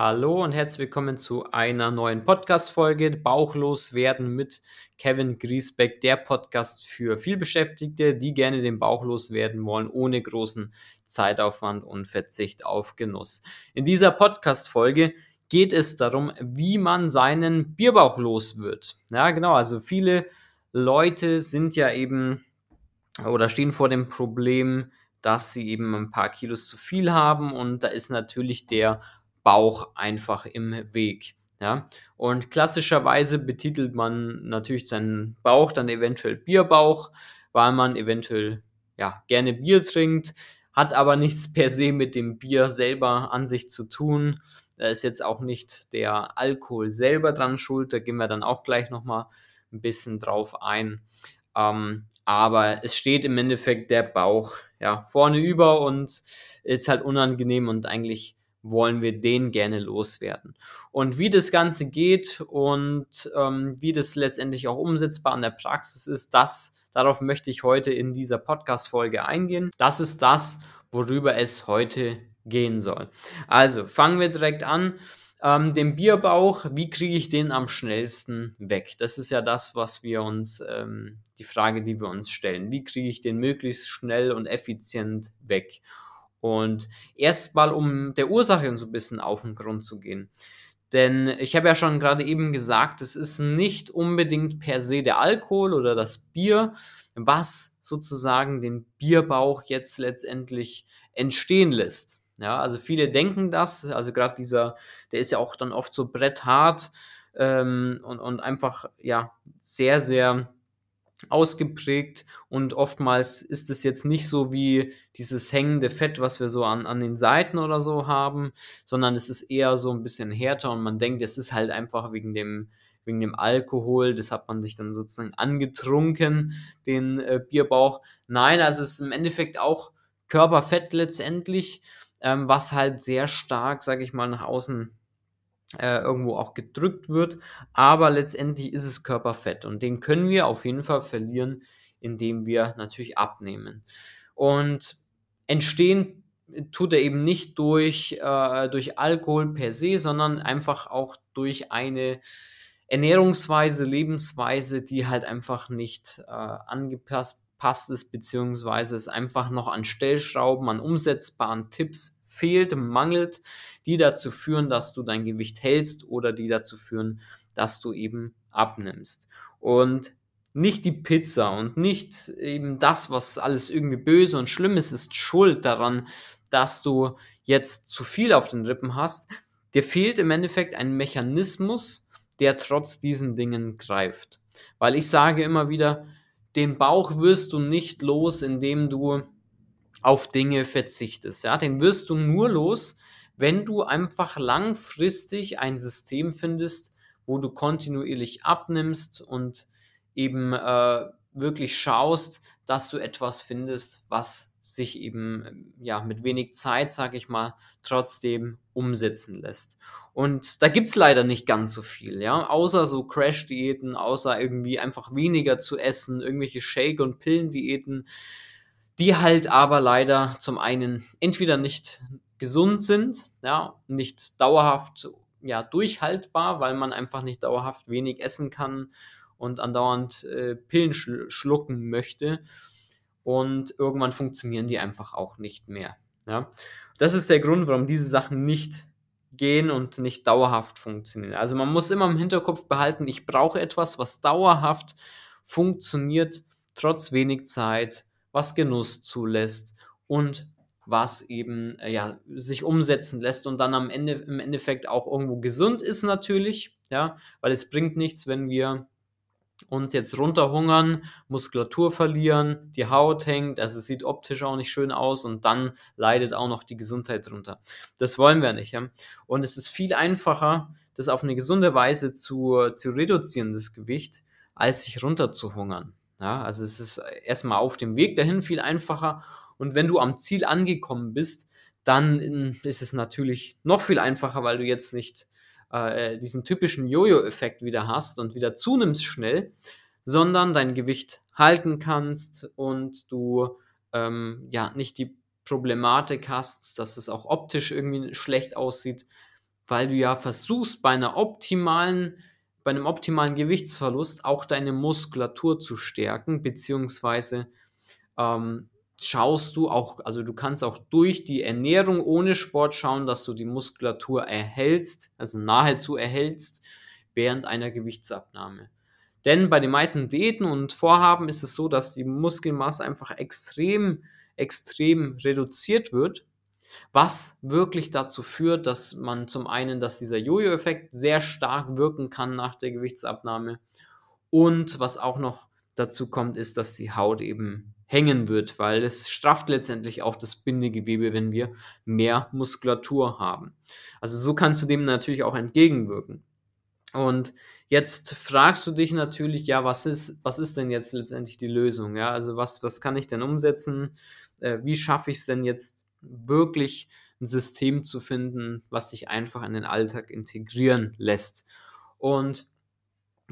Hallo und herzlich willkommen zu einer neuen Podcast-Folge Bauchlos werden mit Kevin Griesbeck, der Podcast für vielbeschäftigte, die gerne den Bauch loswerden wollen, ohne großen Zeitaufwand und Verzicht auf Genuss. In dieser Podcast-Folge geht es darum, wie man seinen Bierbauch los wird. Ja, genau, also viele Leute sind ja eben oder stehen vor dem Problem, dass sie eben ein paar Kilos zu viel haben und da ist natürlich der Bauch einfach im Weg. Ja, und klassischerweise betitelt man natürlich seinen Bauch dann eventuell Bierbauch, weil man eventuell ja gerne Bier trinkt, hat aber nichts per se mit dem Bier selber an sich zu tun. Da ist jetzt auch nicht der Alkohol selber dran schuld, da gehen wir dann auch gleich nochmal ein bisschen drauf ein. Ähm, aber es steht im Endeffekt der Bauch ja vorne über und ist halt unangenehm und eigentlich wollen wir den gerne loswerden. Und wie das Ganze geht und ähm, wie das letztendlich auch umsetzbar in der Praxis ist, das, darauf möchte ich heute in dieser Podcast-Folge eingehen. Das ist das, worüber es heute gehen soll. Also fangen wir direkt an. Ähm, den Bierbauch, wie kriege ich den am schnellsten weg? Das ist ja das, was wir uns, ähm, die Frage, die wir uns stellen. Wie kriege ich den möglichst schnell und effizient weg? Und erstmal, um der Ursache so ein bisschen auf den Grund zu gehen. Denn ich habe ja schon gerade eben gesagt, es ist nicht unbedingt per se der Alkohol oder das Bier, was sozusagen den Bierbauch jetzt letztendlich entstehen lässt. Ja, also viele denken das, also gerade dieser, der ist ja auch dann oft so bretthart ähm, und, und einfach ja sehr, sehr ausgeprägt und oftmals ist es jetzt nicht so wie dieses hängende Fett, was wir so an, an den Seiten oder so haben, sondern es ist eher so ein bisschen härter und man denkt, es ist halt einfach wegen dem, wegen dem Alkohol, das hat man sich dann sozusagen angetrunken, den äh, Bierbauch. Nein, also es ist im Endeffekt auch Körperfett letztendlich, ähm, was halt sehr stark, sage ich mal, nach außen äh, irgendwo auch gedrückt wird, aber letztendlich ist es Körperfett und den können wir auf jeden Fall verlieren, indem wir natürlich abnehmen. Und entstehen tut er eben nicht durch, äh, durch Alkohol per se, sondern einfach auch durch eine Ernährungsweise, Lebensweise, die halt einfach nicht äh, angepasst passt es, beziehungsweise es einfach noch an Stellschrauben, an umsetzbaren Tipps fehlt, mangelt, die dazu führen, dass du dein Gewicht hältst oder die dazu führen, dass du eben abnimmst. Und nicht die Pizza und nicht eben das, was alles irgendwie böse und schlimm ist, ist schuld daran, dass du jetzt zu viel auf den Rippen hast. Dir fehlt im Endeffekt ein Mechanismus, der trotz diesen Dingen greift. Weil ich sage immer wieder, den Bauch wirst du nicht los, indem du auf Dinge verzichtest. Ja, den wirst du nur los, wenn du einfach langfristig ein System findest, wo du kontinuierlich abnimmst und eben äh, wirklich schaust, dass du etwas findest, was sich eben ja mit wenig Zeit, sag ich mal, trotzdem umsetzen lässt. Und da gibt's leider nicht ganz so viel, ja, außer so Crash-Diäten, außer irgendwie einfach weniger zu essen, irgendwelche Shake- und Pillendiäten, die halt aber leider zum einen entweder nicht gesund sind, ja, nicht dauerhaft ja, durchhaltbar, weil man einfach nicht dauerhaft wenig essen kann und andauernd äh, Pillen schl schlucken möchte. Und irgendwann funktionieren die einfach auch nicht mehr. Ja. Das ist der Grund, warum diese Sachen nicht gehen und nicht dauerhaft funktionieren. Also man muss immer im Hinterkopf behalten, ich brauche etwas, was dauerhaft funktioniert, trotz wenig Zeit, was Genuss zulässt und was eben äh, ja, sich umsetzen lässt und dann am Ende im Endeffekt auch irgendwo gesund ist natürlich, ja, weil es bringt nichts, wenn wir uns jetzt runterhungern, Muskulatur verlieren, die Haut hängt, also es sieht optisch auch nicht schön aus und dann leidet auch noch die Gesundheit drunter. Das wollen wir nicht. Ja? Und es ist viel einfacher, das auf eine gesunde Weise zu, zu reduzieren, das Gewicht, als sich runterzuhungern. Ja, also es ist erstmal auf dem Weg dahin viel einfacher. Und wenn du am Ziel angekommen bist, dann ist es natürlich noch viel einfacher, weil du jetzt nicht äh, diesen typischen Jojo-Effekt wieder hast und wieder zunimmst schnell, sondern dein Gewicht halten kannst und du ähm, ja nicht die Problematik hast, dass es auch optisch irgendwie schlecht aussieht, weil du ja versuchst, bei einer optimalen, bei einem optimalen Gewichtsverlust auch deine Muskulatur zu stärken, beziehungsweise ähm, schaust du auch, also du kannst auch durch die Ernährung ohne Sport schauen, dass du die Muskulatur erhältst, also nahezu erhältst, während einer Gewichtsabnahme. Denn bei den meisten Diäten und Vorhaben ist es so, dass die Muskelmasse einfach extrem, extrem reduziert wird, was wirklich dazu führt, dass man zum einen, dass dieser Jojo-Effekt sehr stark wirken kann nach der Gewichtsabnahme und was auch noch dazu kommt, ist, dass die Haut eben hängen wird, weil es strafft letztendlich auch das Bindegewebe, wenn wir mehr Muskulatur haben. Also so kannst du dem natürlich auch entgegenwirken. Und jetzt fragst du dich natürlich, ja, was ist, was ist denn jetzt letztendlich die Lösung? Ja, also was, was kann ich denn umsetzen? Äh, wie schaffe ich es denn jetzt wirklich ein System zu finden, was sich einfach in den Alltag integrieren lässt? Und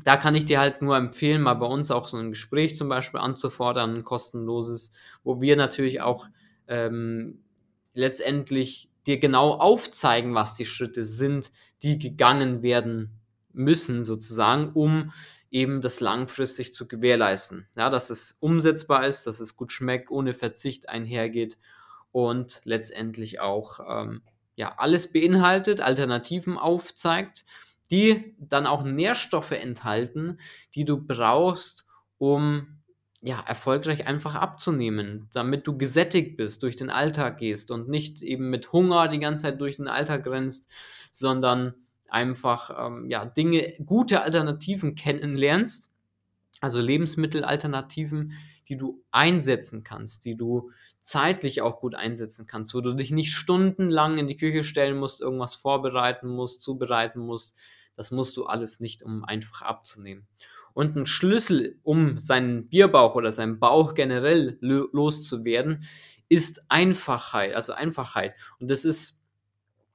da kann ich dir halt nur empfehlen, mal bei uns auch so ein Gespräch zum Beispiel anzufordern, ein kostenloses, wo wir natürlich auch ähm, letztendlich dir genau aufzeigen, was die Schritte sind, die gegangen werden müssen, sozusagen, um eben das langfristig zu gewährleisten. Ja, dass es umsetzbar ist, dass es gut schmeckt, ohne Verzicht einhergeht und letztendlich auch ähm, ja, alles beinhaltet, Alternativen aufzeigt die dann auch Nährstoffe enthalten, die du brauchst, um ja, erfolgreich einfach abzunehmen, damit du gesättigt bist, durch den Alltag gehst und nicht eben mit Hunger die ganze Zeit durch den Alltag rennst, sondern einfach ähm, ja, Dinge, gute Alternativen kennenlernst, also Lebensmittelalternativen, die du einsetzen kannst, die du zeitlich auch gut einsetzen kannst, wo du dich nicht stundenlang in die Küche stellen musst, irgendwas vorbereiten musst, zubereiten musst. Das musst du alles nicht, um einfach abzunehmen. Und ein Schlüssel, um seinen Bierbauch oder seinen Bauch generell loszuwerden, ist Einfachheit, also Einfachheit. Und das ist,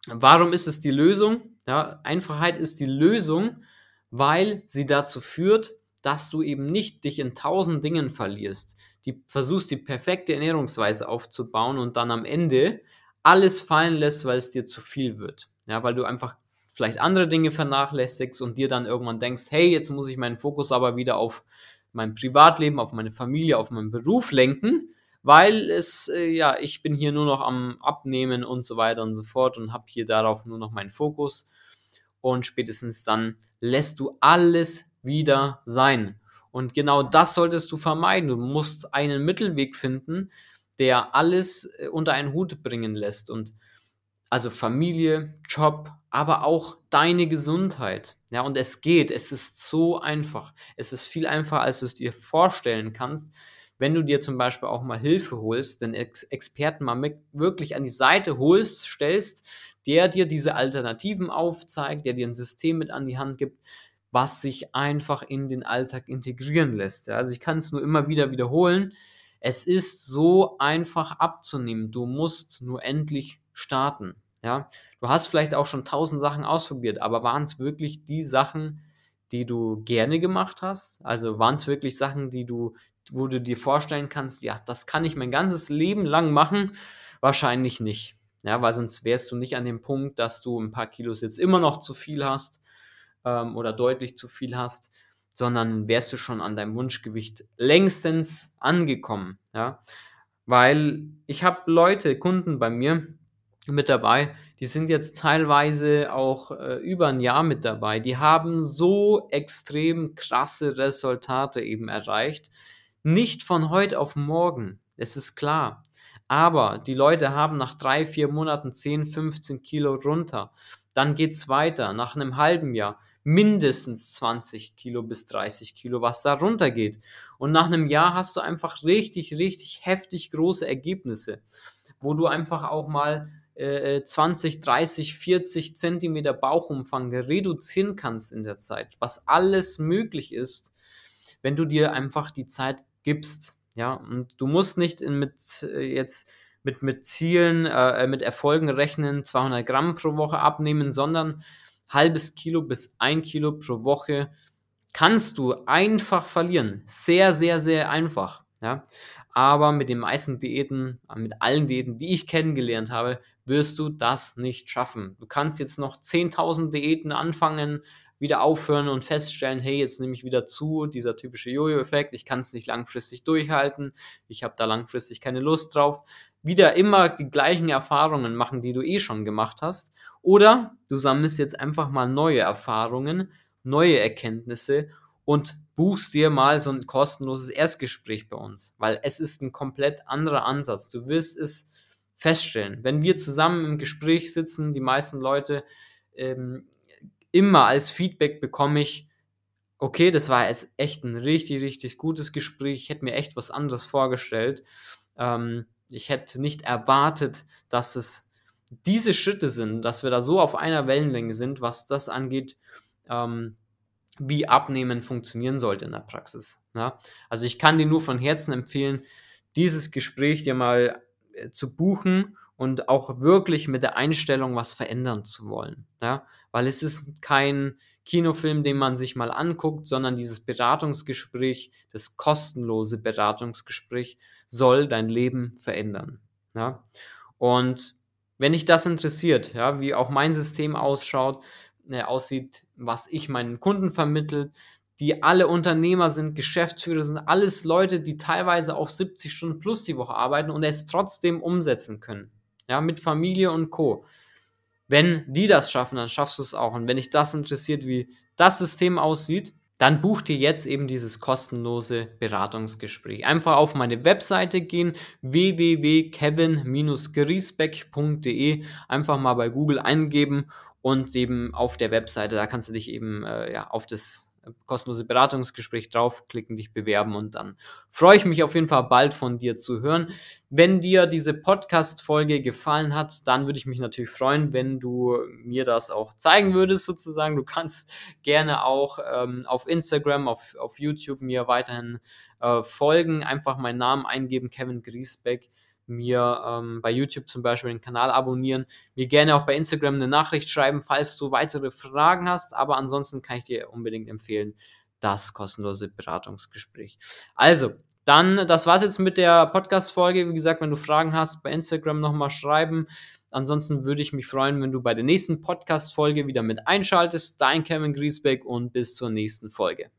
warum ist es die Lösung? Ja, Einfachheit ist die Lösung, weil sie dazu führt, dass du eben nicht dich in tausend Dingen verlierst. Die versuchst die perfekte Ernährungsweise aufzubauen und dann am Ende alles fallen lässt, weil es dir zu viel wird. Ja, weil du einfach vielleicht andere Dinge vernachlässigst und dir dann irgendwann denkst, hey, jetzt muss ich meinen Fokus aber wieder auf mein Privatleben, auf meine Familie, auf meinen Beruf lenken, weil es, äh, ja, ich bin hier nur noch am Abnehmen und so weiter und so fort und habe hier darauf nur noch meinen Fokus. Und spätestens dann lässt du alles wieder sein. Und genau das solltest du vermeiden. Du musst einen Mittelweg finden, der alles äh, unter einen Hut bringen lässt. Und also Familie, Job, aber auch deine Gesundheit. Ja, und es geht. Es ist so einfach. Es ist viel einfacher, als du es dir vorstellen kannst, wenn du dir zum Beispiel auch mal Hilfe holst, den Ex Experten mal mit, wirklich an die Seite holst, stellst, der dir diese Alternativen aufzeigt, der dir ein System mit an die Hand gibt, was sich einfach in den Alltag integrieren lässt. Also ich kann es nur immer wieder wiederholen. Es ist so einfach abzunehmen. Du musst nur endlich starten. Ja, du hast vielleicht auch schon tausend Sachen ausprobiert, aber waren es wirklich die Sachen, die du gerne gemacht hast? Also waren es wirklich Sachen, die du, wo du dir vorstellen kannst, ja, das kann ich mein ganzes Leben lang machen? Wahrscheinlich nicht. Ja, weil sonst wärst du nicht an dem Punkt, dass du ein paar Kilos jetzt immer noch zu viel hast ähm, oder deutlich zu viel hast, sondern wärst du schon an deinem Wunschgewicht längstens angekommen. Ja, weil ich habe Leute, Kunden bei mir mit dabei, die sind jetzt teilweise auch äh, über ein Jahr mit dabei. Die haben so extrem krasse Resultate eben erreicht. Nicht von heute auf morgen, es ist klar. Aber die Leute haben nach drei, vier Monaten 10, 15 Kilo runter. Dann geht's weiter. Nach einem halben Jahr mindestens 20 Kilo bis 30 Kilo, was da runtergeht. Und nach einem Jahr hast du einfach richtig, richtig heftig große Ergebnisse, wo du einfach auch mal äh, 20, 30, 40 Zentimeter Bauchumfang reduzieren kannst in der Zeit, was alles möglich ist, wenn du dir einfach die Zeit gibst. Ja, und du musst nicht in, mit äh, jetzt mit, mit Zielen, äh, mit Erfolgen rechnen, 200 Gramm pro Woche abnehmen, sondern halbes Kilo bis ein Kilo pro Woche kannst du einfach verlieren. Sehr, sehr, sehr einfach. Ja? Aber mit den meisten Diäten, mit allen Diäten, die ich kennengelernt habe, wirst du das nicht schaffen. Du kannst jetzt noch 10.000 Diäten anfangen, wieder aufhören und feststellen, hey, jetzt nehme ich wieder zu, dieser typische Jojo-Effekt, ich kann es nicht langfristig durchhalten, ich habe da langfristig keine Lust drauf. Wieder immer die gleichen Erfahrungen machen, die du eh schon gemacht hast. Oder du sammelst jetzt einfach mal neue Erfahrungen, neue Erkenntnisse und buchst dir mal so ein kostenloses Erstgespräch bei uns, weil es ist ein komplett anderer Ansatz. Du wirst es feststellen. Wenn wir zusammen im Gespräch sitzen, die meisten Leute ähm, immer als Feedback bekomme ich, okay, das war jetzt echt ein richtig, richtig gutes Gespräch. Ich hätte mir echt was anderes vorgestellt. Ähm, ich hätte nicht erwartet, dass es diese Schritte sind, dass wir da so auf einer Wellenlänge sind, was das angeht, ähm, wie Abnehmen funktionieren sollte in der Praxis. Ja? Also ich kann dir nur von Herzen empfehlen, dieses Gespräch dir mal äh, zu buchen und auch wirklich mit der Einstellung was verändern zu wollen. Ja? Weil es ist kein Kinofilm, den man sich mal anguckt, sondern dieses Beratungsgespräch, das kostenlose Beratungsgespräch soll dein Leben verändern. Ja? Und wenn dich das interessiert, ja, wie auch mein System ausschaut, äh, aussieht, was ich meinen Kunden vermittelt, die alle Unternehmer sind, Geschäftsführer sind, alles Leute, die teilweise auch 70 Stunden plus die Woche arbeiten und es trotzdem umsetzen können. Ja, mit Familie und Co. Wenn die das schaffen, dann schaffst du es auch. Und wenn dich das interessiert, wie das System aussieht, dann buch dir jetzt eben dieses kostenlose Beratungsgespräch. Einfach auf meine Webseite gehen, www.kevin-griesbeck.de, einfach mal bei Google eingeben und eben auf der Webseite, da kannst du dich eben äh, ja, auf das kostenlose Beratungsgespräch draufklicken, dich bewerben und dann freue ich mich auf jeden Fall bald von dir zu hören. Wenn dir diese Podcast-Folge gefallen hat, dann würde ich mich natürlich freuen, wenn du mir das auch zeigen würdest sozusagen. Du kannst gerne auch ähm, auf Instagram, auf, auf YouTube mir weiterhin äh, folgen, einfach meinen Namen eingeben, Kevin Griesbeck mir ähm, bei YouTube zum Beispiel den Kanal abonnieren, mir gerne auch bei Instagram eine Nachricht schreiben, falls du weitere Fragen hast. Aber ansonsten kann ich dir unbedingt empfehlen, das kostenlose Beratungsgespräch. Also, dann, das war's jetzt mit der Podcast-Folge. Wie gesagt, wenn du Fragen hast, bei Instagram nochmal schreiben. Ansonsten würde ich mich freuen, wenn du bei der nächsten Podcast-Folge wieder mit einschaltest. Dein Kevin Griesbeck und bis zur nächsten Folge.